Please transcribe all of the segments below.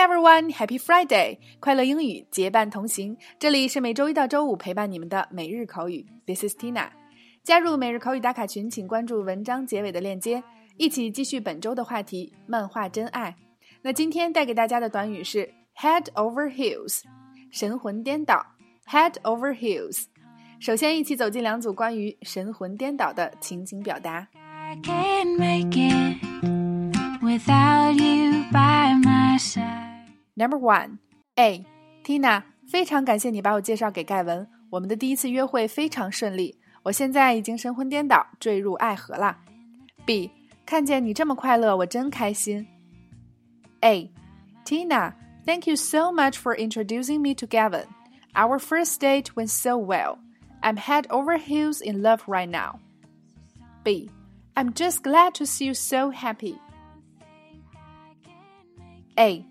everyone, Happy Friday！快乐英语结伴同行，这里是每周一到周五陪伴你们的每日口语。This is Tina。加入每日口语打卡群，请关注文章结尾的链接，一起继续本周的话题——漫画真爱。那今天带给大家的短语是 head over heels，神魂颠倒。head over heels。首先，一起走进两组关于神魂颠倒的情景表达。can make it without you by my. Number one, A. Tina，非常感谢你把我介绍给盖文。我们的第一次约会非常顺利，我现在已经神魂颠倒，坠入爱河了。B. 看见你这么快乐，我真开心。A. Tina, thank you so much for introducing me to Gavin. Our first date went so well. I'm head over heels in love right now. B. I'm just glad to see you so happy. A.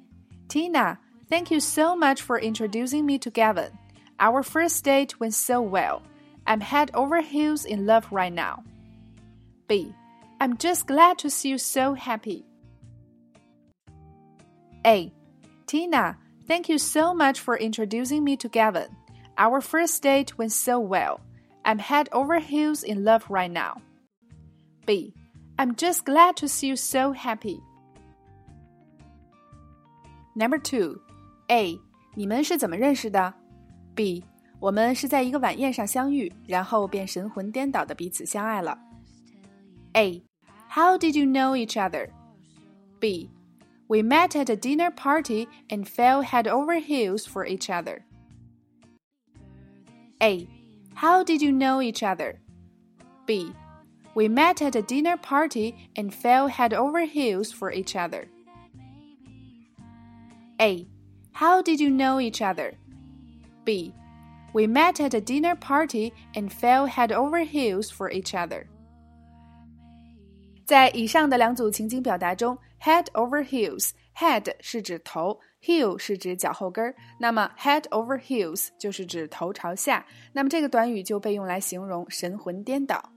Tina, thank you so much for introducing me to Gavin. Our first date went so well. I'm head over heels in love right now. B. I'm just glad to see you so happy. A. Tina, thank you so much for introducing me to Gavin. Our first date went so well. I'm head over heels in love right now. B. I'm just glad to see you so happy. Number two, A. 你们是怎么认识的？B. 我们是在一个晚宴上相遇，然后便神魂颠倒的彼此相爱了。A. How did you know each other? B. We met at a dinner party and fell head over heels for each other. A. How did you know each other? B. We met at a dinner party and fell head over heels for each other. A. How did you know each other? B. We met at a dinner party and fell head over heels for each other. 在以上的两组情景表达中，head over heels，head 是指头，heel 是指脚后跟儿，那么 head over heels 就是指头朝下。那么这个短语就被用来形容神魂颠倒。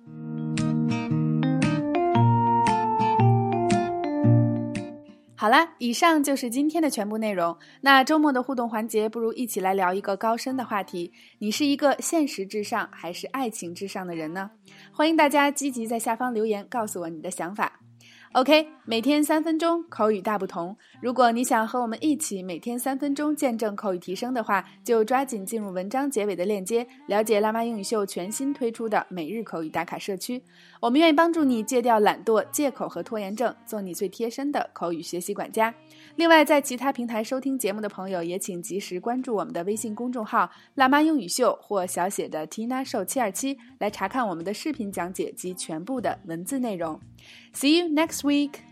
好啦，以上就是今天的全部内容。那周末的互动环节，不如一起来聊一个高深的话题：你是一个现实至上还是爱情至上的人呢？欢迎大家积极在下方留言，告诉我你的想法。OK，每天三分钟，口语大不同。如果你想和我们一起每天三分钟见证口语提升的话，就抓紧进入文章结尾的链接，了解辣妈英语秀全新推出的每日口语打卡社区。我们愿意帮助你戒掉懒惰、借口和拖延症，做你最贴身的口语学习管家。另外，在其他平台收听节目的朋友，也请及时关注我们的微信公众号“辣妈英语秀”或小写的 Tina Show 七二七，来查看我们的视频讲解及全部的文字内容。See you next next week.